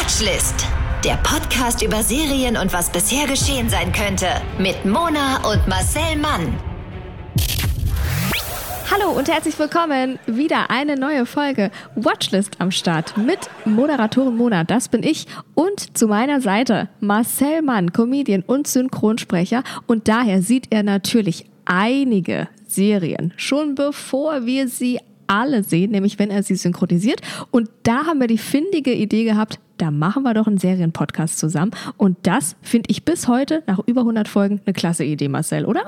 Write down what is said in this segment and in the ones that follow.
Watchlist. Der Podcast über Serien und was bisher geschehen sein könnte. Mit Mona und Marcel Mann. Hallo und herzlich willkommen. Wieder eine neue Folge Watchlist am Start mit Moderatorin Mona, das bin ich. Und zu meiner Seite Marcel Mann, Comedian und Synchronsprecher. Und daher sieht er natürlich einige Serien, schon bevor wir sie alle sehen, nämlich wenn er sie synchronisiert. Und da haben wir die findige Idee gehabt, da machen wir doch einen Serienpodcast zusammen. Und das finde ich bis heute, nach über 100 Folgen, eine klasse Idee, Marcel, oder?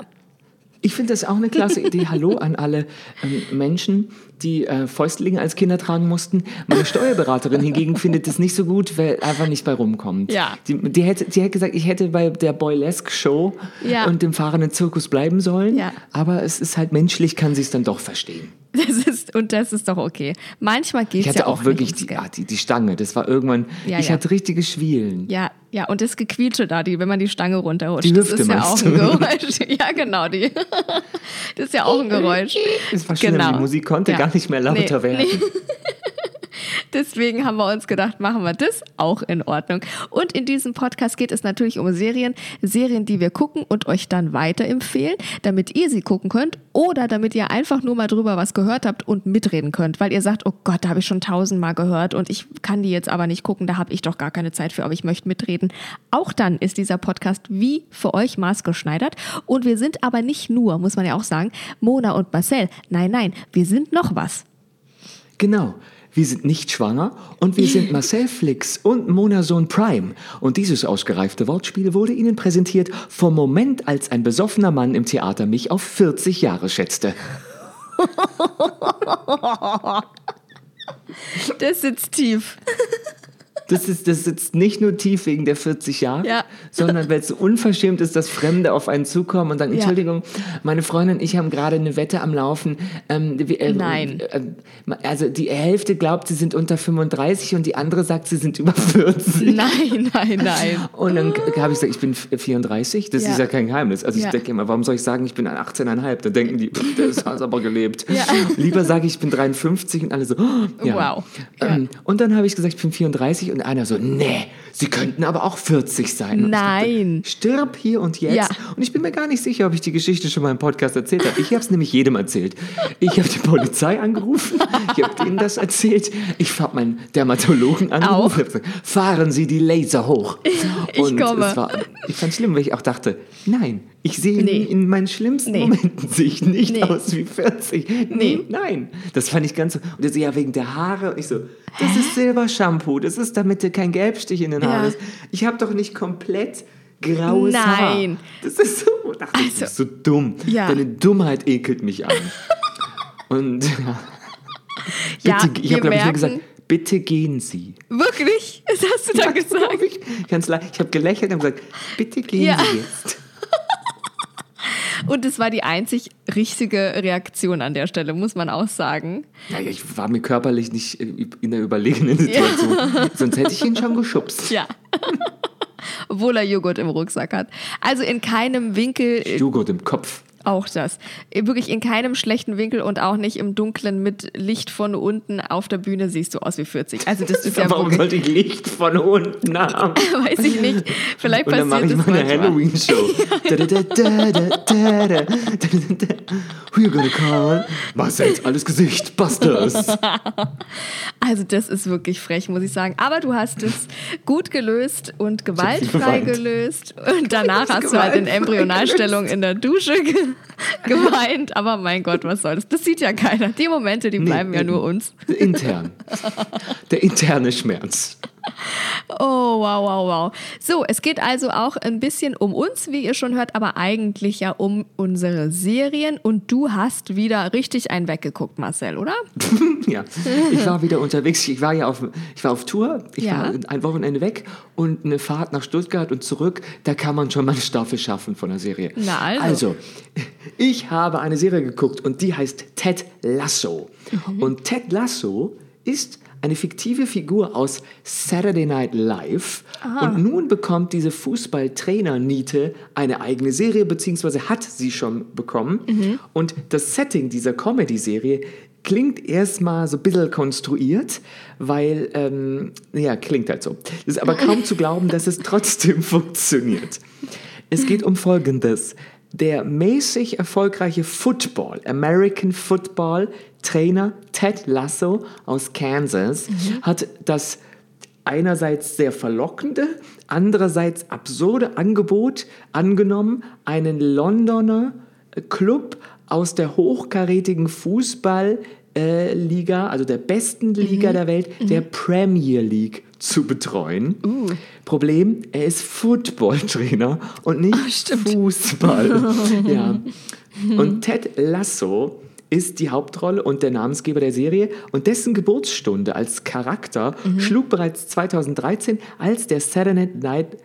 Ich finde das auch eine klasse Idee. Hallo an alle ähm, Menschen, die äh, Fäustlinge als Kinder tragen mussten. Meine Steuerberaterin hingegen findet das nicht so gut, weil einfach nicht bei rumkommt. Ja. Die, die, hätte, die hätte gesagt, ich hätte bei der Boylesque Show Ja. und dem fahrenden Zirkus bleiben sollen. Ja. Aber es ist halt menschlich, kann sie es dann doch verstehen. Das ist, und das ist doch okay. Manchmal geht es ja auch, auch wirklich die, ah, die, die Stange. Das war irgendwann, Ja, ich ja. hatte richtige Schwielen. Ja, ja, und das Gequietsche da, die, wenn man die Stange runterrutscht. Die das Hüfte ist ja auch ein? Geräusch. Ja, genau, die. Das ist ja auch ein Geräusch. Es war schlimm, die Musik konnte Genau. Ja. gar nicht mehr lauter Nee, werden. nee. Deswegen haben wir uns gedacht, machen wir das auch in Ordnung. Und in diesem Podcast geht es natürlich um Serien, Serien, die wir gucken und euch dann weiterempfehlen, damit ihr sie gucken könnt oder damit ihr einfach nur mal drüber was gehört habt und mitreden könnt, weil ihr sagt, oh Gott, da habe ich schon tausendmal gehört und ich kann die jetzt aber nicht gucken, da habe ich doch gar keine Zeit für, aber ich möchte mitreden. Auch dann ist dieser Podcast wie für euch maßgeschneidert und wir sind aber nicht nur, muss man ja auch sagen, Mona und Marcel. Nein, nein, wir sind noch was. Genau. Wir sind nicht schwanger und wir sind Marcel Flix und Mona Sohn Prime. Und dieses ausgereifte Wortspiel wurde Ihnen präsentiert vom Moment, als ein besoffener Mann im Theater mich auf 40 Jahre schätzte. Das sitzt tief. Das, ist, das sitzt nicht nur tief wegen der 40 Jahre, Ja. sondern weil es so unverschämt ist, dass Fremde auf einen zukommen und sagen, Ja. Entschuldigung, meine Freundin und ich haben gerade eine Wette am Laufen. Ähm, äh, Nein. Äh, also die Hälfte glaubt, sie sind unter 35 und die andere sagt, sie sind über 40. Nein, nein, nein. Und dann habe ich gesagt, ich bin 34. Das Ja. ist ja kein Geheimnis. Also ich denke immer, warum soll ich sagen, ich bin 18,5? Da denken die, pff, das hast aber gelebt. Lieber sage ich, ich bin 53 und alle so, oh. Wow. Ähm, und dann habe ich gesagt, ich bin 34 und einer so, nee, sie könnten aber auch 40 sein. Und Nein. Ich dachte, stirb hier und jetzt. Ja. Und ich bin mir gar nicht sicher, ob ich die Geschichte schon mal im Podcast erzählt habe. Ich habe es nämlich jedem erzählt. Ich habe die Polizei angerufen, ich habe denen das erzählt, ich habe meinen Dermatologen angerufen, gesagt, fahren Sie die Laser hoch. Ich und komme. Es war, ich fand es schlimm, weil ich auch dachte, nein, ich sehe Nee. in meinen schlimmsten Nee. Momenten sehe ich nicht Nee. aus wie 40. Nee. Nein, das fand ich ganz so. Und er so, ja, wegen der Haare. Und ich so, das ist Silbershampoo, das ist, damit du kein Gelbstich in den Haaren Ja. hast. Ich habe doch nicht komplett graues Haar. Nein. Das ist so, Also, das ist so dumm. ja. Deine Dummheit ekelt mich an. Und ja, Ja, bitte, ich habe, glaube ich, nur gesagt, bitte gehen Sie. Wirklich? Das hast du da gesagt? Ich, ganz ich habe gelächelt und gesagt, bitte gehen Ja. Sie jetzt. Und es war die einzig richtige Reaktion an der Stelle, muss man auch sagen. Naja, ich war mir körperlich nicht äh, in der überlegenen Situation. Sonst hätte ich ihn schon geschubst. Ja. Obwohl er Joghurt im Rucksack hat. Also in keinem Winkel äh, Joghurt im Kopf. Auch das. Wirklich in keinem schlechten Winkel und auch nicht im Dunklen mit Licht von unten auf der Bühne siehst du aus wie 40. Also das ist ja Warum wirklich... sollte ich Licht von unten haben? Weiß ich nicht. Vielleicht und dann passiert dann mache ich mal eine Halloween-Show. Who you gonna call? Marcells alles Gesicht, Busters. Also das ist wirklich frech, muss ich sagen. Aber du hast es gut gelöst und gewaltfrei gelöst. Und danach hast du halt in Embryonalstellung in der Dusche gelöst. geweint. Aber mein Gott, was soll das? Das sieht ja keiner. Die Momente, die bleiben ja Nee, nur uns. Intern. Der interne Schmerz. Oh, wow, wow, wow. So, es geht also auch ein bisschen um uns, wie ihr schon hört, aber eigentlich ja um unsere Serien. Und du hast wieder richtig einen weggeguckt, Marcel, oder? Ja, ich war wieder unterwegs. Ich war ja auf, ich war auf Tour. Ich Ja. war ein Wochenende weg und eine Fahrt nach Stuttgart und zurück. Da kann man schon mal eine Staffel schaffen von der Serie. Na also. Also, ich habe eine Serie geguckt und die heißt Ted Lasso. Mhm. Und Ted Lasso ist eine fiktive Figur aus Saturday Night Live. Und nun bekommt diese Fußballtrainer Niete eine eigene Serie, beziehungsweise hat sie schon bekommen. Mhm. Und das Setting dieser Comedy-Serie klingt erstmal so ein bisschen konstruiert, weil, ähm, ja, klingt halt so. Es ist aber kaum zu glauben, dass es trotzdem funktioniert. Es geht um Folgendes. Der mäßig erfolgreiche Football, American Football Trainer Ted Lasso aus Kansas hat das einerseits sehr verlockende, andererseits absurde Angebot angenommen, einen Londoner Club aus der hochkarätigen Fußballliga, also der besten Liga der Welt, der Premier League zu betreuen. Problem, er ist Footballtrainer und nicht Fußball. ja. Und Ted Lasso ist die Hauptrolle und der Namensgeber der Serie. Und dessen Geburtsstunde als Charakter schlug bereits 2013 als der Saturday Night,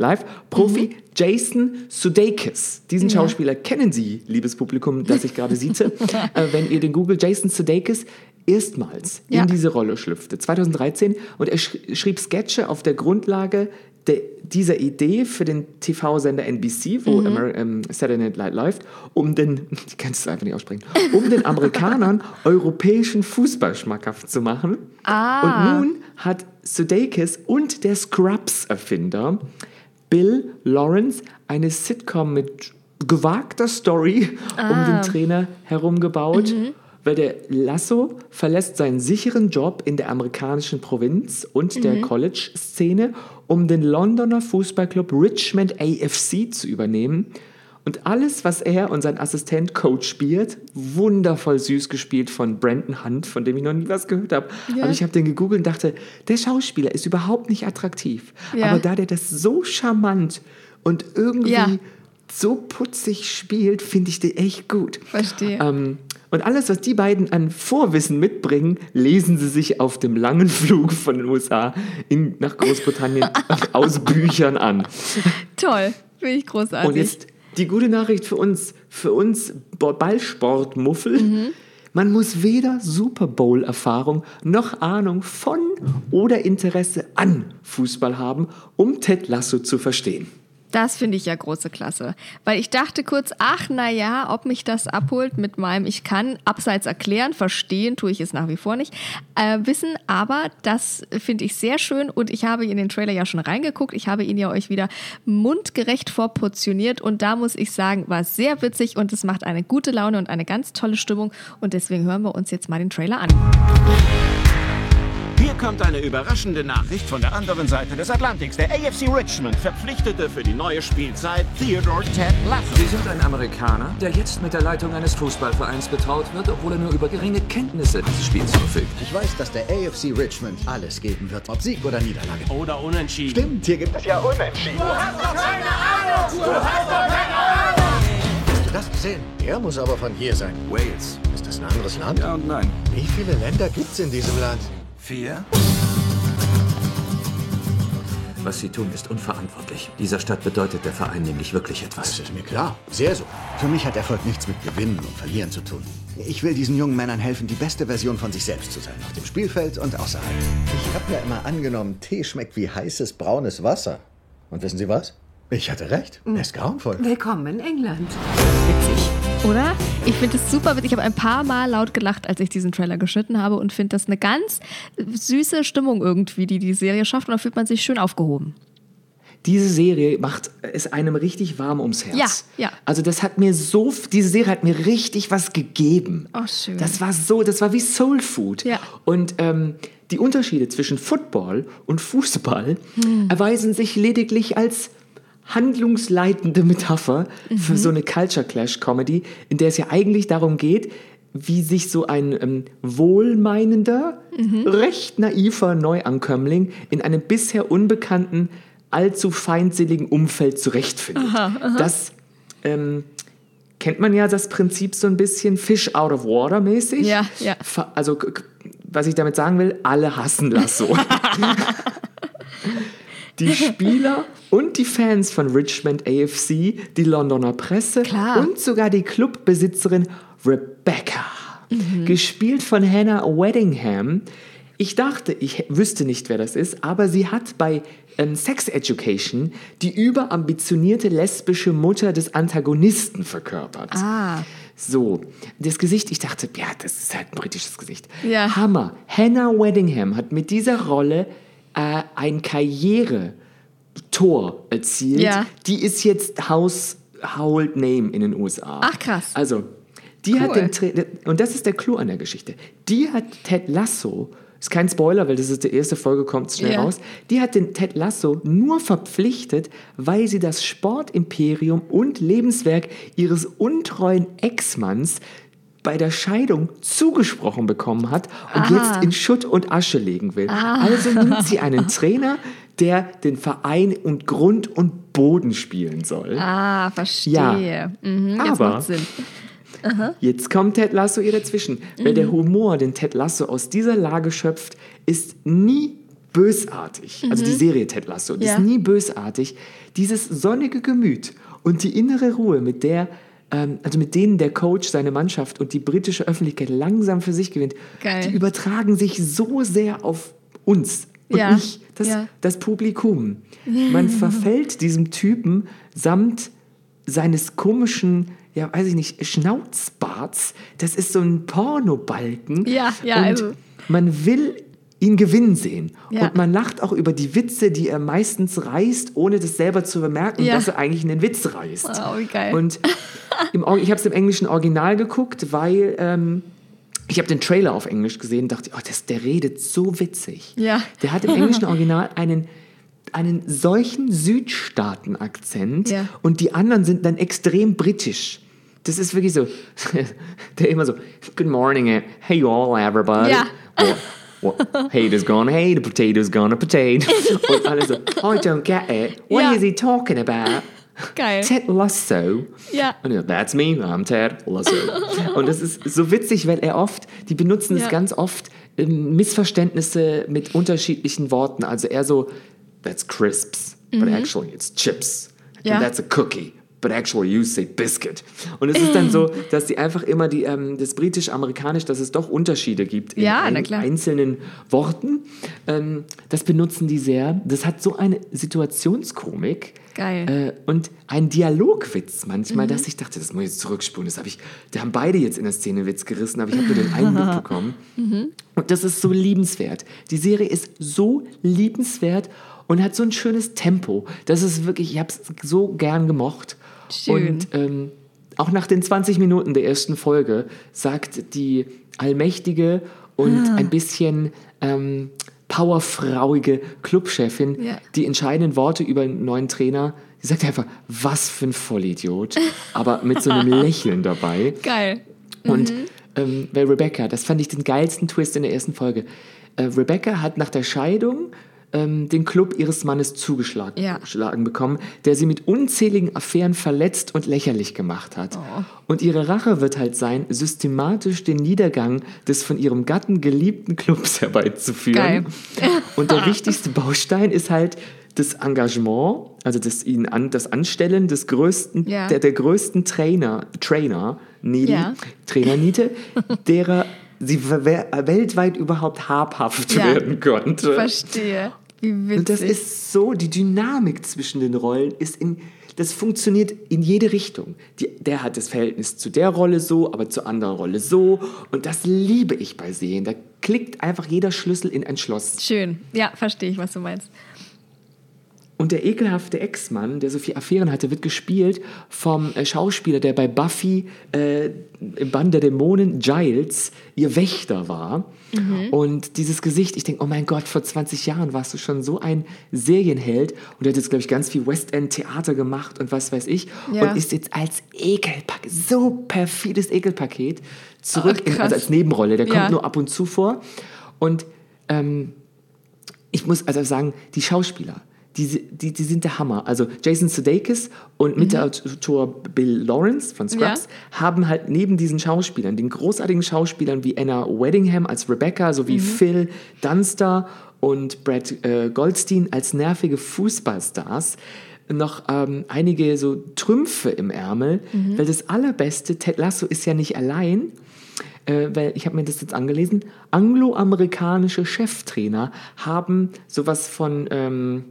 Live Profi Jason Sudeikis. Diesen Schauspieler kennen Sie, liebes Publikum, das ich gerade sieze, äh, wenn ihr den Google Jason Sudeikis erstmals Ja. in diese Rolle schlüpfte, 2013 und er sch schrieb Sketche auf der Grundlage der, dieser Idee für den TV-Sender NBC, wo Ameri ähm, Saturday Night Live läuft, um den, ich kann es einfach nicht aussprechen, um den Amerikanern europäischen Fußball schmackhaft zu machen. Ah. Und nun hat Sudeikis und der Scrubs-Erfinder Bill Lawrence eine Sitcom mit gewagter Story um den Trainer herum gebaut. Weil der Lasso verlässt seinen sicheren Job in der amerikanischen Provinz und der College-Szene, um den Londoner Fußballclub Richmond AFC zu übernehmen. Und alles, was er und sein Assistent Coach spielt, wundervoll süß gespielt von Brandon Hunt, von dem ich noch nie was gehört habe. Aber ich habe den gegoogelt und dachte, der Schauspieler ist überhaupt nicht attraktiv. Ja. Aber da der das so charmant und irgendwie Ja. So putzig spielt, finde ich den echt gut. Verstehe. Ähm, und alles, was die beiden an Vorwissen mitbringen, lesen sie sich auf dem langen Flug von den USA in, nach Großbritannien aus Büchern an. Toll. Finde ich großartig. Und jetzt die gute Nachricht für uns, für uns Ballsportmuffel. Mhm. Man muss weder Super Bowl-Erfahrung noch Ahnung von oder Interesse an Fußball haben, um Ted Lasso zu verstehen. Das finde ich ja große Klasse. Weil ich dachte kurz, ach na ja, ob mich das abholt mit meinem Ich kann abseits erklären, verstehen tue ich es nach wie vor nicht, äh, wissen, aber das finde ich sehr schön und ich habe in den Trailer ja schon reingeguckt. Ich habe ihn ja euch wieder mundgerecht vorportioniert und da muss ich sagen, war sehr witzig und es macht eine gute Laune und eine ganz tolle Stimmung und deswegen hören wir uns jetzt mal den Trailer an. Hier kommt eine überraschende Nachricht von der anderen Seite des Atlantiks. Der AFC Richmond verpflichtete für die neue Spielzeit Theodore Ted Lasso. Sie sind ein Amerikaner, der jetzt mit der Leitung eines Fußballvereins betraut wird, obwohl er nur über geringe Kenntnisse dieses Spiels verfügt. Ich weiß, dass der AFC Richmond alles geben wird, ob Sieg oder Niederlage. Oder unentschieden. Stimmt, hier gibt es ja Unentschieden. Hast du das gesehen? Er muss aber von hier sein. Wales. Ist das ein anderes Land? Ja und nein. Wie viele Länder gibt's in diesem Land? Vier? Was Sie tun, ist unverantwortlich. Dieser Stadt bedeutet der Verein nämlich wirklich Das etwas. ist mir klar. Sehr so. Für mich hat Erfolg nichts mit Gewinnen und Verlieren zu tun. Ich will diesen jungen Männern helfen, die beste Version von sich selbst zu sein. Auf dem Spielfeld und außerhalb. Ich habe mir immer angenommen, Tee schmeckt wie heißes braunes Wasser. Und wissen Sie was? Ich hatte recht. Er ist grauenvoll. Willkommen in England. Witzig. Oder? Ich finde es super witzig. Ich habe ein paar Mal laut gelacht, als ich diesen Trailer geschnitten habe und finde das eine ganz süße Stimmung irgendwie, die die Serie schafft und da fühlt man sich schön aufgehoben. Diese Serie macht es einem richtig warm ums Herz. Ja, ja. Also das hat mir so, diese Serie hat mir richtig was gegeben. Oh, schön. Das war so, das war wie Soul Food. Ja. Und ähm, die Unterschiede zwischen Football und Fußball Hm. erweisen sich lediglich als handlungsleitende Metapher Mhm. für so eine Culture Clash Comedy, in der es ja eigentlich darum geht, wie sich so ein ähm, wohlmeinender, Mhm. recht naiver Neuankömmling in einem bisher unbekannten, allzu feindseligen Umfeld zurechtfindet. Das ähm, kennt man ja das Prinzip so ein bisschen Fish out of water mäßig. Ja, ja. Also was ich damit sagen will, alle hassen Lasso. die Spieler und die Fans von Richmond AFC, die Londoner Presse Klar. und sogar die Clubbesitzerin Rebecca, gespielt von Hannah Weddingham. Ich dachte, ich wüsste nicht, wer das ist, aber sie hat bei ähm, Sex Education die überambitionierte lesbische Mutter des Antagonisten verkörpert. Ah. So, das Gesicht, ich dachte, ja, das ist halt ein britisches Gesicht. Ja. Hammer. Hannah Weddingham hat mit dieser Rolle äh, ein Karriere-Tor erzielt. Ja. Die ist jetzt Household Name in den USA. Ach, krass. Also, die hat Cool. den Tra und das ist der Clou an der Geschichte. Die hat Ted Lasso, ist kein Spoiler, weil das ist die erste Folge, kommt schnell Ja. raus. Die hat den Ted Lasso nur verpflichtet, weil sie das Sportimperium und Lebenswerk ihres untreuen Ex-Manns bei der Scheidung zugesprochen bekommen hat und Ah. jetzt in Schutt und Asche legen will. Also nimmt sie einen Trainer, der den Verein und Grund und Boden spielen soll. Ah, verstehe. Mhm, jetzt Aber- Sinn. Jetzt kommt Ted Lasso ihr dazwischen. Weil der Humor, den Ted Lasso aus dieser Lage schöpft, ist nie bösartig. Also die Serie Ted Lasso, die Ja. ist nie bösartig. Dieses sonnige Gemüt und die innere Ruhe, mit der ähm, also mit denen der Coach seine Mannschaft und die britische Öffentlichkeit langsam für sich gewinnt, Geil. die übertragen sich so sehr auf uns und Ja. mich, das, Ja. das Publikum. Man verfällt diesem Typen samt seines komischen, ja, weiß ich nicht, Schnauzbarts. Das ist so ein Pornobalken. Ja, ja, Und also- man will ihn gewinnen sehen. Ja. Und man lacht auch über die Witze, die er meistens reißt, ohne das selber zu bemerken, Ja. dass er eigentlich einen Witz reißt. Wow, wie geil. Und im, ich habe es im englischen Original geguckt, weil ähm, ich habe den Trailer auf Englisch gesehen und dachte, oh, das, der redet so witzig. Ja. Der hat im englischen Original einen, einen solchen Südstaaten-Akzent Ja. und die anderen sind dann extrem britisch. Das ist wirklich so, der immer so, good morning, eh, hey all everybody. Ja. What, what, haters gone hate, potatoes gone potato. Und alle so, I don't get it. What Ja. is he talking about? Geil. Ted Lasso. Ja. Und er, that's me, I'm Ted Lasso. Und das ist so witzig, weil er oft, die benutzen Ja. es ganz oft, ähm, Missverständnisse mit unterschiedlichen Worten. Also eher so, that's crisps, but actually it's chips. Mhm. Ja. And that's a cookie. But actually you say biscuit. Und es ist dann so, dass die einfach immer die, ähm, das britisch-amerikanisch, dass es doch Unterschiede gibt in Ja, ein, einzelnen Worten. Ähm, das benutzen die sehr. Das hat so eine Situationskomik. Geil. Äh, und ein Dialogwitz manchmal, dass ich dachte, das muss ich jetzt zurückspulen. Das habe ich, da haben beide jetzt in der Szene Witz gerissen, aber ich habe nur den einen mitbekommen. Und das ist so liebenswert. Die Serie ist so liebenswert und hat so ein schönes Tempo. Das ist wirklich, ich habe es so gern gemocht. Schön. Und ähm, auch nach den 20 Minuten der ersten Folge sagt die allmächtige und Ah. ein bisschen ähm, powerfrauige Clubchefin Ja. die entscheidenden Worte über einen neuen Trainer. Sie sagt einfach, was für ein Vollidiot, aber mit so einem Lächeln dabei. Geil. Und Mhm. ähm, bei Rebecca, das fand ich den geilsten Twist in der ersten Folge. Äh, Rebecca hat nach der Scheidung ähm, den Club ihres Mannes zugeschlagen Ja. bekommen, der sie mit unzähligen Affären verletzt und lächerlich gemacht hat. Oh. Und ihre Rache wird halt sein, systematisch den Niedergang des von ihrem Gatten geliebten Clubs herbeizuführen. Geil. Und der wichtigste Baustein ist halt das Engagement, also das, ihn an, das Anstellen des größten, Ja. der, der größten Trainer, Trainer, Nili, Ja. Trainer Niete, derer sie we- weltweit überhaupt habhaft Ja. werden konnte. Verstehe. Wie witzig. Und das ist so, die Dynamik zwischen den Rollen ist in, das funktioniert in jede Richtung. Die, der hat das Verhältnis zu der Rolle so, aber zur anderen Rolle so. Und das liebe ich bei Serien. Da klickt einfach jeder Schlüssel in ein Schloss. Schön. Ja, verstehe ich, was du meinst. Und der ekelhafte Ex-Mann, der so viele Affären hatte, wird gespielt vom äh, Schauspieler, der bei Buffy äh, im Band der Dämonen, Giles, ihr Wächter war. Und dieses Gesicht, ich denke, oh mein Gott, vor 20 Jahren warst du schon so ein Serienheld. Und er hat jetzt, glaube ich, ganz viel West End Theater gemacht und was weiß ich. Ja. Und ist jetzt als Ekelpaket, so perfides Ekelpaket, zurück, Oh, in, also als Nebenrolle. Der Ja. kommt nur ab und zu vor. Und ähm, ich muss also sagen, die Schauspieler, die, die, die sind der Hammer. Also Jason Sudeikis und Mitautor Bill Lawrence von Scrubs haben halt neben diesen Schauspielern, den großartigen Schauspielern wie Anna Weddingham als Rebecca, sowie Phil Dunster und Brad äh, Goldstein als nervige Fußballstars, noch ähm, einige so Trümpfe im Ärmel, weil das Allerbeste, Ted Lasso ist ja nicht allein, äh, weil ich habe mir das jetzt angelesen, angloamerikanische Cheftrainer haben sowas von ähm,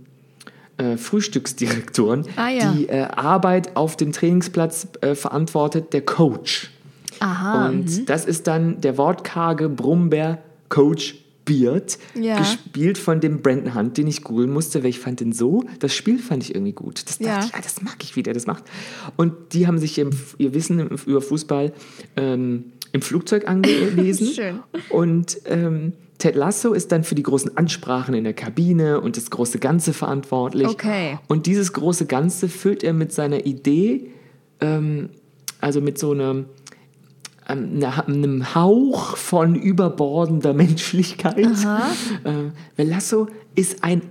äh, Frühstücksdirektoren, Ah, ja. die äh, Arbeit auf dem Trainingsplatz äh, verantwortet, der Coach. Aha, Und das ist dann der wortkarge Brummbär Coach Beard, Ja. gespielt von dem Brandon Hunt, den ich googeln musste, weil ich fand den so, das Spiel fand ich irgendwie gut. Das Ja. dachte ich, ah, das mag ich, wie der das macht. Und die haben sich ihr, Wissen über Fußball ähm, im Flugzeug angelesen. Schön. Und ähm, Ted Lasso ist dann für die großen Ansprachen in der Kabine und das große Ganze verantwortlich. Okay. Und dieses große Ganze füllt er mit seiner Idee, ähm, also mit so einem, ähm, einer- einem Hauch von überbordender Menschlichkeit. Äh, weil Lasso ist ein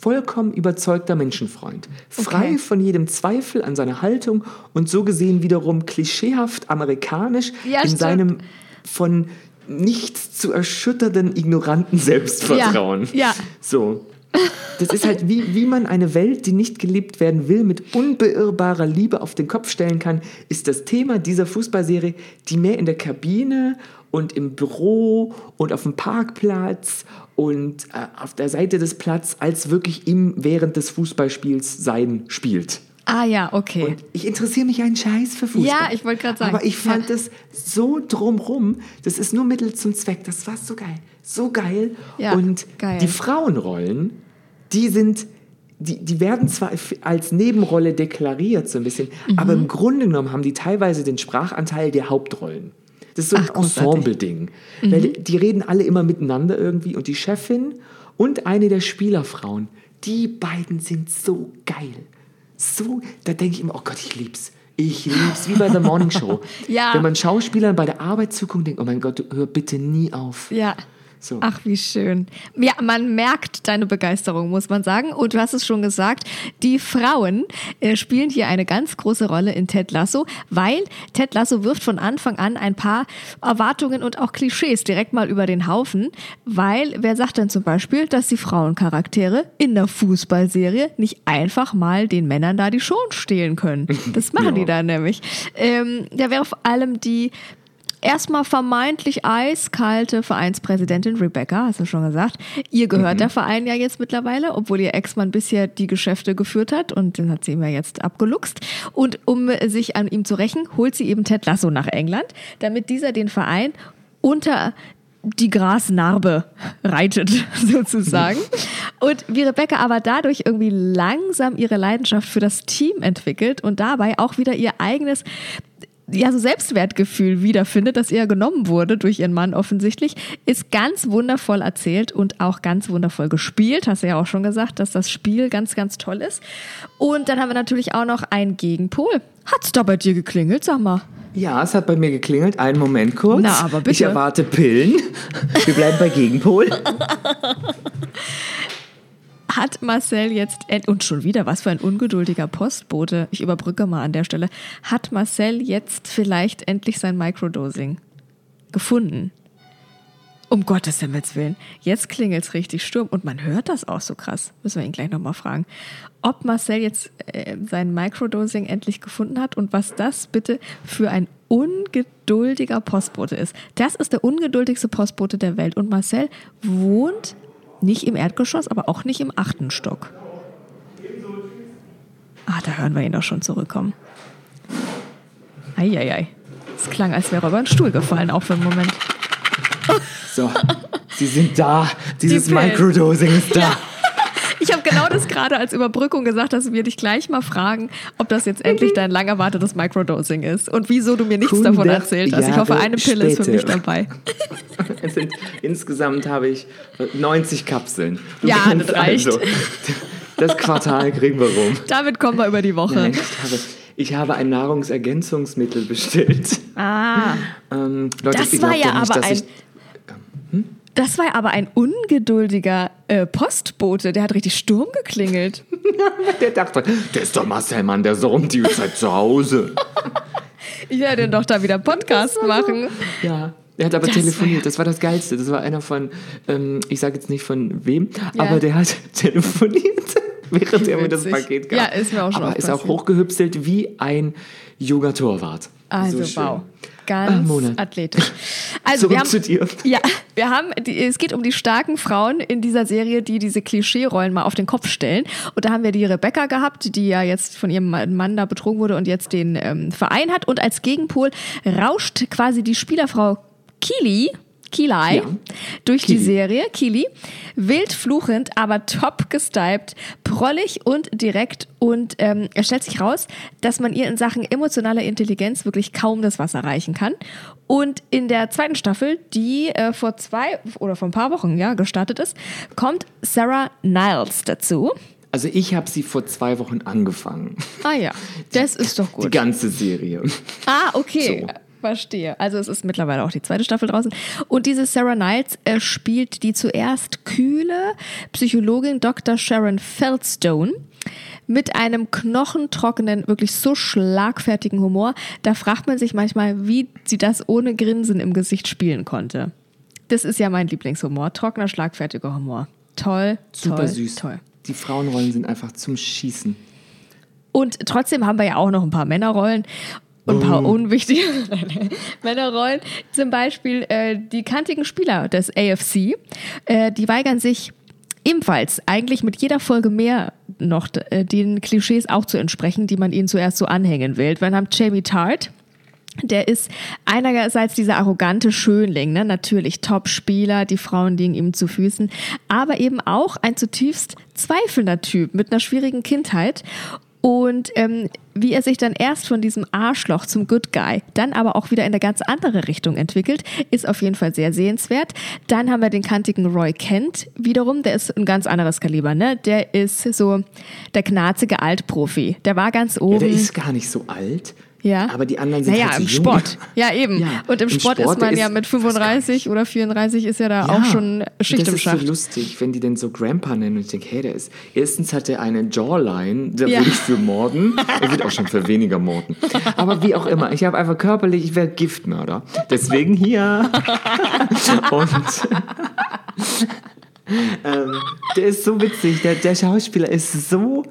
vollkommen überzeugter Menschenfreund. Frei Okay. von jedem Zweifel an seiner Haltung und so gesehen wiederum klischeehaft amerikanisch Ja, in stimmt. seinem von nichts zu erschütternden, ignoranten Selbstvertrauen. Ja, ja. So. Das ist halt wie, wie man eine Welt, die nicht geliebt werden will, mit unbeirrbarer Liebe auf den Kopf stellen kann, ist das Thema dieser Fußballserie, die mehr in der Kabine und im Büro und auf dem Parkplatz und äh, auf der Seite des Platzes als wirklich im während des Fußballspiels sein spielt. Ah ja, okay. Und ich interessiere mich einen Scheiß für Fußball. Ja, ich wollte gerade sagen. Aber ich fand Ja. es so drumrum, das ist nur Mittel zum Zweck. Das war so geil. So geil. Ja, Und geil. die Frauenrollen, die sind, die, die werden zwar als Nebenrolle deklariert, so ein bisschen, Mhm. aber im Grunde genommen haben die teilweise den Sprachanteil der Hauptrollen. Das ist so ein großartig. Mhm. Ensemble-Ding. Weil die, die reden alle immer miteinander irgendwie und die Chefin und eine der Spielerfrauen, die beiden sind so geil. So, da denke ich immer, oh Gott, ich lieb's. Ich lieb's, wie bei der Morning Show. Ja. Wenn man Schauspielern bei der Arbeit zuguckt, denkt, oh mein Gott, hör bitte nie auf. Ja. So. Ach, wie schön. Ja, man merkt deine Begeisterung, muss man sagen. Und du hast es schon gesagt, die Frauen äh, spielen hier eine ganz große Rolle in Ted Lasso, weil Ted Lasso wirft von Anfang an ein paar Erwartungen und auch Klischees direkt mal über den Haufen, weil wer sagt denn zum Beispiel, dass die Frauencharaktere in der Fußballserie nicht einfach mal den Männern da die Show stehlen können? Das machen die da nämlich. Ähm, da wäre vor allem die erstmal vermeintlich eiskalte Vereinspräsidentin Rebecca, hast du schon gesagt. Ihr gehört der Verein ja jetzt mittlerweile, obwohl ihr Ex-Mann bisher die Geschäfte geführt hat und den hat sie ihm ja jetzt abgeluchst. Und um sich an ihm zu rächen, holt sie eben Ted Lasso nach England, damit dieser den Verein unter die Grasnarbe reitet, sozusagen. Und wie Rebecca aber dadurch irgendwie langsam ihre Leidenschaft für das Team entwickelt und dabei auch wieder ihr eigenes ja, so Selbstwertgefühl wiederfindet, das ihr genommen wurde durch ihren Mann offensichtlich, ist ganz wundervoll erzählt und auch ganz wundervoll gespielt. Hast du ja auch schon gesagt, dass das Spiel ganz, ganz toll ist. Und dann haben wir natürlich auch noch einen Gegenpol. Hat's da bei dir geklingelt, sag mal? Ja, es hat bei mir geklingelt. Einen Moment kurz. Na, aber bitte. Ich erwarte Pillen. Wir bleiben bei Gegenpol. Hat Marcel jetzt, und schon wieder, was für ein ungeduldiger Postbote, ich überbrücke mal an der Stelle, hat Marcel jetzt vielleicht endlich sein Microdosing gefunden? Um Gottes Himmels Willen. Jetzt klingelt's richtig Sturm und man hört das auch so krass. Müssen wir ihn gleich nochmal fragen. Ob Marcel jetzt äh, sein Microdosing endlich gefunden hat und was das bitte für ein ungeduldiger Postbote ist. Das ist der ungeduldigste Postbote der Welt und Marcel wohnt nicht im Erdgeschoss, aber auch nicht im achten Stock. Ah, da hören wir ihn doch schon zurückkommen. Eieiei. Es klang, als wäre er über einen Stuhl gefallen, auch für einen Moment. So, Sie sind da. Dieses Die. Microdosing ist da. Ich habe genau das gerade als Überbrückung gesagt, dass wir dich gleich mal fragen, ob das jetzt endlich dein lang erwartetes Microdosing ist und wieso du mir nichts davon 100 erzählt hast. Ich hoffe, eine Pille ist für mich später. dabei. Es sind, insgesamt habe ich 90 Kapseln. Du Ja, das reicht. das Quartal kriegen wir rum. Damit kommen wir über die Woche. Nein, ich habe, ich habe ein Nahrungsergänzungsmittel bestellt. Ah, Ähm, Leute, Das war ja nicht, aber ein- das war aber ein ungeduldiger äh, Postbote. Der hat richtig Sturm geklingelt. Der dachte, der ist doch Marcel Mann, der doch um die Zeit zu Hause. Ich werde doch da wieder Podcast machen. Ja. Er hat aber Das telefoniert, das war das Geilste. Das war einer von, ähm, ich sage jetzt nicht von wem, Ja. aber der hat telefoniert, während er mir das. Paket gab. Ja, ist mir auch schon Aber ist auch passiert. hochgehüpselt wie ein junger Torwart. Also, so wow. Ganz Mona. athletisch. Also Zurück wir haben, zu dir. Ja, wir haben, die, es geht um die starken Frauen in dieser Serie, die diese Klischee-Rollen mal auf den Kopf stellen. Und da haben wir die Rebecca gehabt, die ja jetzt von ihrem Mann da betrogen wurde und jetzt den ähm, Verein hat. Und als Gegenpol rauscht quasi die Spielerfrau Kili, Kilai, Ja. durch die Kili. Serie, Kili, wild fluchend, aber top gestypt, prollig und direkt und ähm, es stellt sich raus, dass man ihr in Sachen emotionaler Intelligenz wirklich kaum das Wasser reichen kann. Und in der zweiten Staffel, die äh, vor zwei oder vor ein paar Wochen ja gestartet ist, kommt Sarah Niles dazu. Also ich habe sie vor zwei Wochen angefangen. Ah ja, das ist doch Die gut. ganze Serie. Ah, okay. So. Verstehe. Also es ist mittlerweile auch die zweite Staffel draußen. Und diese Sarah Niles äh, spielt die zuerst kühle Psychologin Dr. Sharon Feldstone mit einem knochentrockenen, wirklich so schlagfertigen Humor. Da fragt man sich manchmal, wie sie das ohne Grinsen im Gesicht spielen konnte. Das ist ja mein Lieblingshumor. Trockener, schlagfertiger Humor. Toll, Super toll, süß. toll. Die Frauenrollen sind einfach zum Schießen. Und trotzdem haben wir ja auch noch ein paar Männerrollen und ein paar unwichtige Männerrollen. Zum Beispiel äh, die kantigen Spieler des AFC. Äh, die weigern sich ebenfalls eigentlich mit jeder Folge mehr noch äh, den Klischees auch zu entsprechen, die man ihnen zuerst so anhängen will. Wir haben Jamie Tart. Der ist einerseits dieser arrogante Schönling, ne? natürlich Top-Spieler, die Frauen liegen ihm zu Füßen, aber eben auch ein zutiefst zweifelnder Typ mit einer schwierigen Kindheit. Und ähm, wie er sich dann erst von diesem Arschloch zum Good Guy, dann aber auch wieder in eine ganz andere Richtung entwickelt, ist auf jeden Fall sehr sehenswert. Dann haben wir den kantigen Roy Kent wiederum, der ist ein ganz anderes Kaliber, ne? Der ist so der knarzige Altprofi. Der war ganz oben. Ja, der ist gar nicht so alt. Ja. Aber die anderen sind naja, halt so im jung. Sport. Ja, eben. Ja, Und im, im Sport, Sport ist man ist- ja mit 35 oder 34 ist ja da auch schon Schicht das im ist Schacht. so lustig, wenn die den so Grandpa nennen und ich denke, hey, der ist, erstens hat er eine Jawline, da Ja. würde ich für morden. Er wird auch schon für weniger morden. Aber wie auch immer, ich habe einfach körperlich, ich wäre Giftmörder. Deswegen hier. und ähm, der ist so witzig, der, der Schauspieler ist so,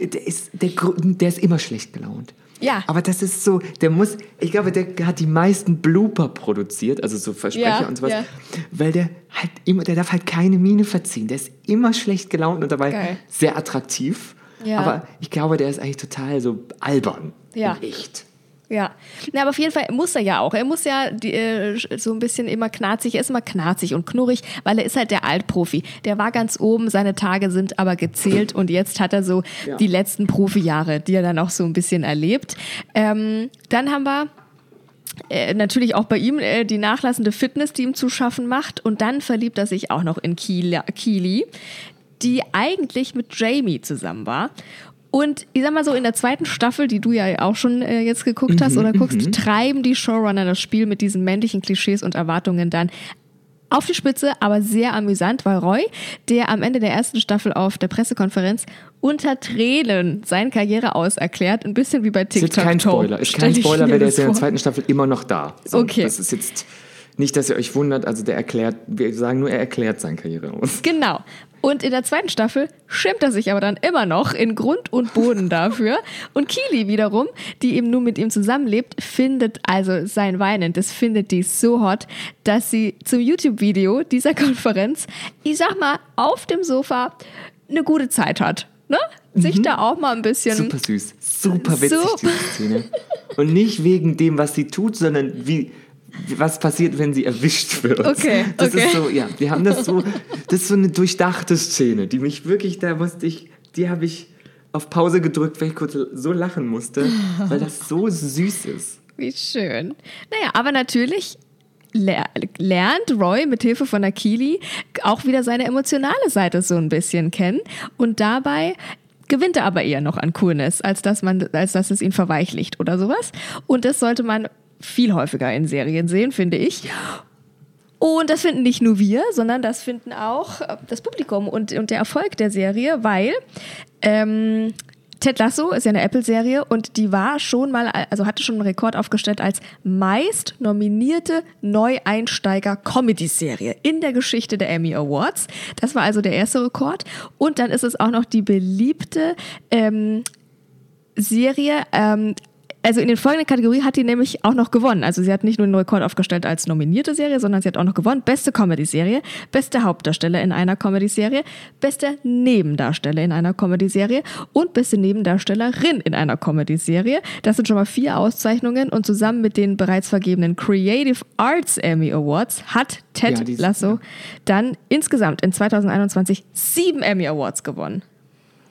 der ist, der, der ist immer schlecht gelaunt. Ja. Aber das ist so, der muss, ich glaube, der hat die meisten Blooper produziert, also so Versprecher Ja, und sowas, ja. weil der halt immer, der darf halt keine Miene verziehen. Der ist immer schlecht gelaunt und dabei Geil. sehr attraktiv. Ja. Aber ich glaube, der ist eigentlich total so albern. Ja. Echt. Ja, Na, aber auf jeden Fall muss er ja auch. Er muss ja die, äh, so ein bisschen immer knarzig, er ist immer knarzig und knurrig, weil er ist halt der Altprofi. Der war ganz oben, seine Tage sind aber gezählt und jetzt hat er so Ja. die letzten Profijahre, die er dann auch so ein bisschen erlebt. Ähm, dann haben wir äh, natürlich auch bei ihm äh, die nachlassende Fitness, die ihm zu schaffen macht. Und dann verliebt er sich auch noch in Keely, Keely die eigentlich mit Jamie zusammen war. Und ich sag mal so, in der zweiten Staffel, die du ja auch schon äh, jetzt geguckt hast oder guckst, treiben die Showrunner das Spiel mit diesen männlichen Klischees und Erwartungen dann auf die Spitze, aber sehr amüsant, weil Roy, der am Ende der ersten Staffel auf der Pressekonferenz unter Tränen seine Karriere aus erklärt, ein bisschen wie bei Ist TikTok. kein Spoiler. Ist kein Spoiler, weil der ist ja in der zweiten Staffel immer noch da. So, Okay. Das ist jetzt nicht, dass ihr euch wundert, also der erklärt, wir sagen nur, er erklärt seine Karriere aus. Genau. Und in der zweiten Staffel schämt er sich aber dann immer noch in Grund und Boden dafür. Und Keely wiederum, die eben nur mit ihm zusammenlebt, findet also sein Weinen, das findet die so hot, dass sie zum YouTube-Video dieser Konferenz, ich sag mal, auf dem Sofa eine gute Zeit hat. Ne? Sich da auch mal ein bisschen. Super süß. Super witzig, So. diese Szene. Und nicht wegen dem, was sie tut, sondern wie, was passiert, wenn sie erwischt wird. Okay, Das okay. ist so, ja, wir haben das so, das ist so eine durchdachte Szene, die mich wirklich, da musste ich, die habe ich auf Pause gedrückt, weil ich kurz so lachen musste, weil das so süß ist. Wie schön. Naja, aber natürlich ler lernt Roy mit Hilfe von Akili auch wieder seine emotionale Seite so ein bisschen kennen und dabei gewinnt er aber eher noch an Coolness, als dass man, als dass es ihn verweichlicht oder sowas. Und das sollte man viel häufiger in Serien sehen, finde ich. Und das finden nicht nur wir, sondern das finden auch äh, das Publikum und, und der Erfolg der Serie, weil ähm, Ted Lasso ist ja eine Apple-Serie und die war schon mal, also hatte schon einen Rekord aufgestellt als meist nominierte Neueinsteiger-Comedy-Serie in der Geschichte der Emmy Awards. Das war also der erste Rekord. Und dann ist es auch noch die beliebte ähm, Serie ähm, also in den folgenden Kategorien hat die nämlich auch noch gewonnen. Also sie hat nicht nur einen Rekord aufgestellt als nominierte Serie, sondern sie hat auch noch gewonnen. Beste Comedy-Serie, beste Hauptdarsteller in einer Comedy-Serie, beste Nebendarsteller in einer Comedy-Serie und beste Nebendarstellerin in einer Comedy-Serie. Das sind schon mal vier Auszeichnungen und zusammen mit den bereits vergebenen Creative Arts Emmy Awards hat Ted Ja, Lasso dann insgesamt in 2021 sieben Emmy Awards gewonnen.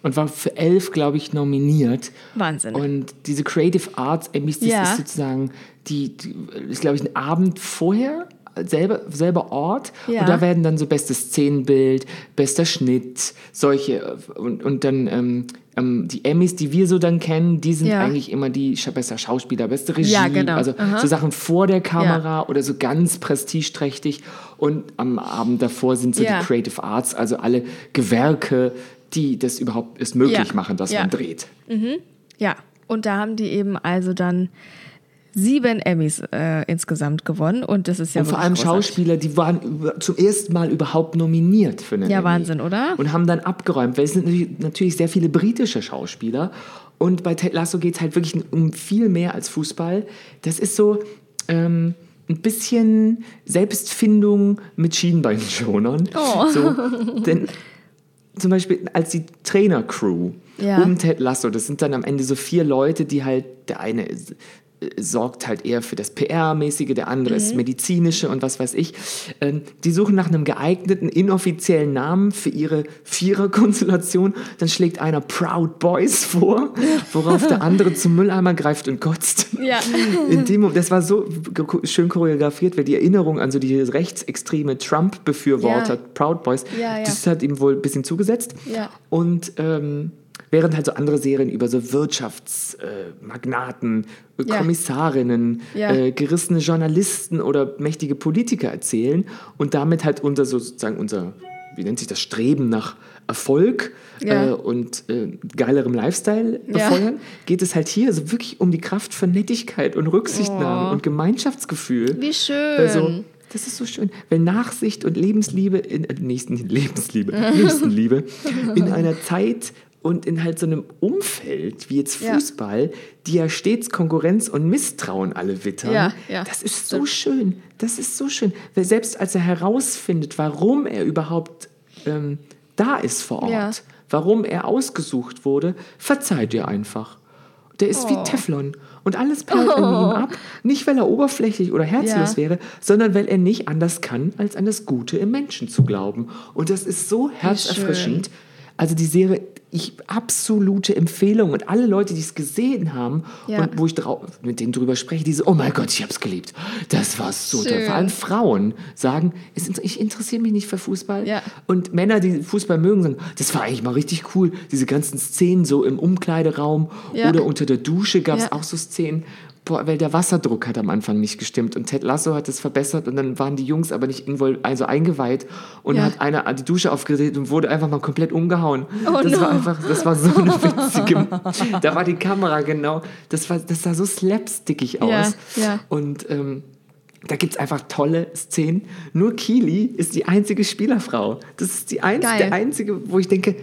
Und war für elf, glaube ich, nominiert. Wahnsinn. Und diese Creative Arts Emmys, das Ja. ist sozusagen, die, die ist, glaube ich, ein Abend vorher, selber, selber Ort. Ja. Und da werden dann so bestes Szenenbild, bester Schnitt, solche. Und, und dann ähm, ähm, die Emmys, die wir so dann kennen, die sind Ja. eigentlich immer die bester Schauspieler, beste Regie. Ja, genau. Also Aha. so Sachen vor der Kamera oder so ganz prestigeträchtig. Und am Abend davor sind so die Creative Arts, also alle Gewerke, die das überhaupt erst möglich Ja. machen, dass Ja. man dreht. Ja, und da haben die eben also dann sieben Emmys äh, insgesamt gewonnen und das ist ja Und vor allem großartig. Schauspieler, die waren zum ersten Mal überhaupt nominiert für einen Ja, Emmy. Wahnsinn, oder? Und haben dann abgeräumt, weil es sind natürlich, natürlich sehr viele britische Schauspieler. Und bei Ted Lasso geht es halt wirklich um viel mehr als Fußball. Das ist so ähm, ein bisschen Selbstfindung mit Schienbeinschonern. Oh. So, denn zum Beispiel als die Trainercrew Ja. um Ted Lasso, das sind dann am Ende so vier Leute, die halt, der eine ist, sorgt halt eher für das PR-mäßige, der andere ist Mhm. medizinische und was weiß ich. Ähm, die suchen nach einem geeigneten, inoffiziellen Namen für ihre Vierer-Konstellation. Dann schlägt einer Proud Boys vor, worauf der andere zum Mülleimer greift und kotzt. Ja. In dem, das war so schön choreografiert, weil die Erinnerung an so die rechtsextreme Trump-Befürworter, Ja. Proud Boys, Ja, ja. das hat ihm wohl ein bisschen zugesetzt. Ja. Und ähm, während halt so andere Serien über so Wirtschaftsmagnaten, äh, Ja. Kommissarinnen, Ja. äh, gerissene Journalisten oder mächtige Politiker erzählen und damit halt unser so sozusagen unser, wie nennt sich das, Streben nach Erfolg Ja. äh, und äh, geilerem Lifestyle befeuern, geht es halt hier also wirklich um die Kraft von Nettigkeit und Rücksichtnahme Oh. und Gemeinschaftsgefühl. Wie schön. Also, das ist so schön, weil Nachsicht und Lebensliebe, in, äh, nächsten, Lebensliebe, Nächstenliebe, in einer Zeit und in halt so einem Umfeld wie jetzt Ja. Fußball, die ja stets Konkurrenz und Misstrauen alle wittern. Ja, ja, das ist so schön. Das ist so schön. Weil selbst als er herausfindet, warum er überhaupt ähm, da ist vor Ort, Ja. warum er ausgesucht wurde, verzeiht ihr einfach. Der ist Oh. wie Teflon. Und alles perlt an ihm ab. Nicht, weil er oberflächlich oder herzlos Ja. wäre, sondern weil er nicht anders kann, als an das Gute im Menschen zu glauben. Und das ist so herzerfrischend. Also die Serie, ich absolute Empfehlung. Und alle Leute, die es gesehen haben Ja. und wo ich mit denen drüber spreche, die so, oh mein Gott, ich hab's geliebt. Das war so toll. Vor allem Frauen sagen, es ich interessiere mich nicht für Fußball. Ja. Und Männer, die Fußball mögen, sagen, das war eigentlich mal richtig cool. Diese ganzen Szenen so im Umkleideraum Ja. oder unter der Dusche gab es auch so Szenen. Boah, weil der Wasserdruck hat am Anfang nicht gestimmt und Ted Lasso hat es verbessert und dann waren die Jungs aber nicht invol also eingeweiht und Ja. hat einer die Dusche aufgedreht und wurde einfach mal komplett umgehauen. Oh das no. war einfach, das war so eine witzige, da war die Kamera genau, das war, das sah so slapstickig aus. Ja, ja. Und ähm, da gibt es einfach tolle Szenen. Nur Keely ist die einzige Spielerfrau. Das ist die einzige, Geil. der einzige, wo ich denke,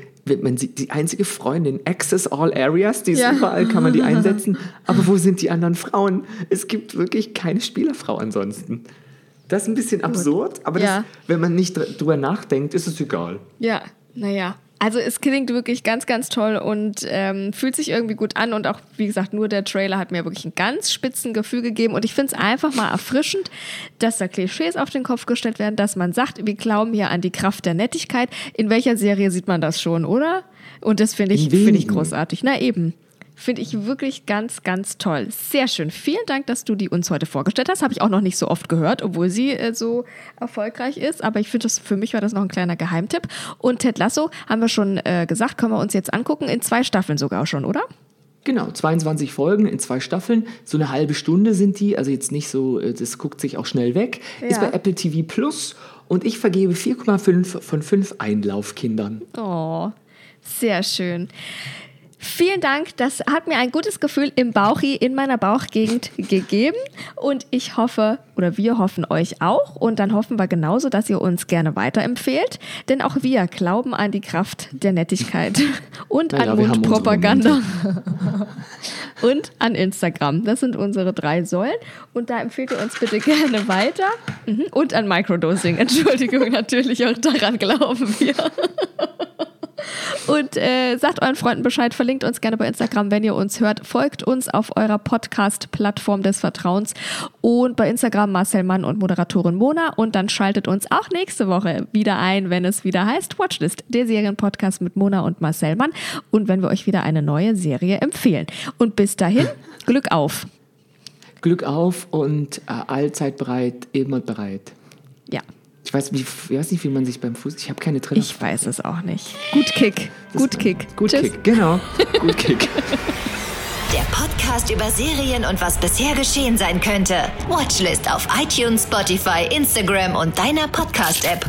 man sieht, die einzige Freundin, Access All Areas, die ist Ja. überall, kann man die einsetzen. Aber wo sind die anderen Frauen? Es gibt wirklich keine Spielerfrau ansonsten. Das ist ein bisschen absurd, aber Ja. das, wenn man nicht dr- drüber nachdenkt, ist es egal. Ja, naja. Also es klingt wirklich ganz, ganz toll und ähm, fühlt sich irgendwie gut an. Und auch, wie gesagt, nur der Trailer hat mir wirklich ein ganz spitzen Gefühl gegeben. Und ich finde es einfach mal erfrischend, dass da Klischees auf den Kopf gestellt werden, dass man sagt, wir glauben hier an die Kraft der Nettigkeit. In welcher Serie sieht man das schon, oder? Und das finde ich, In finde ich großartig. Na eben. Finde ich wirklich ganz, ganz toll. Sehr schön. Vielen Dank, dass du die uns heute vorgestellt hast. Habe ich auch noch nicht so oft gehört, obwohl sie äh, so erfolgreich ist. Aber ich finde, das für mich war das noch ein kleiner Geheimtipp. Und Ted Lasso haben wir schon äh, gesagt, können wir uns jetzt angucken. In zwei Staffeln sogar schon, oder? Genau, 22 Folgen in zwei Staffeln. So eine halbe Stunde sind die, also jetzt nicht so, äh, das guckt sich auch schnell weg. Ist Ja. bei Apple TV Plus und ich vergebe 4,5 von 5 Einlaufkindern. Oh, sehr schön. Vielen Dank. Das hat mir ein gutes Gefühl im Bauchi, in meiner Bauchgegend gegeben. Und ich hoffe, oder wir hoffen euch auch. Und dann hoffen wir genauso, dass ihr uns gerne weiterempfehlt. Denn auch wir glauben an die Kraft der Nettigkeit und Ja, an Mundpropaganda. und an Instagram. Das sind unsere drei Säulen. Und da empfehlt ihr uns bitte gerne weiter. Mhm. Und an Microdosing. Entschuldigung, natürlich auch daran glauben wir. Und äh, sagt euren Freunden Bescheid, verlinkt uns gerne bei Instagram, wenn ihr uns hört. Folgt uns auf eurer Podcast-Plattform des Vertrauens und bei Instagram Marcel Mann und Moderatorin Mona. Und dann schaltet uns auch nächste Woche wieder ein, wenn es wieder heißt Watchlist, der Serienpodcast mit Mona und Marcel Mann. Und wenn wir euch wieder eine neue Serie empfehlen. Und bis dahin, Glück auf. Glück auf und äh, allzeit bereit, immer bereit. Ja, weiß, wie, ich weiß nicht, wie man sich beim Fuß. Ich habe keine Trainer. ich weiß es auch nicht. Gut Kick. Gut Kick. Gut Tschüss. Kick, genau. Gut Kick. Der Podcast über Serien und was bisher geschehen sein könnte. Watchlist auf iTunes, Spotify, Instagram und deiner Podcast-App.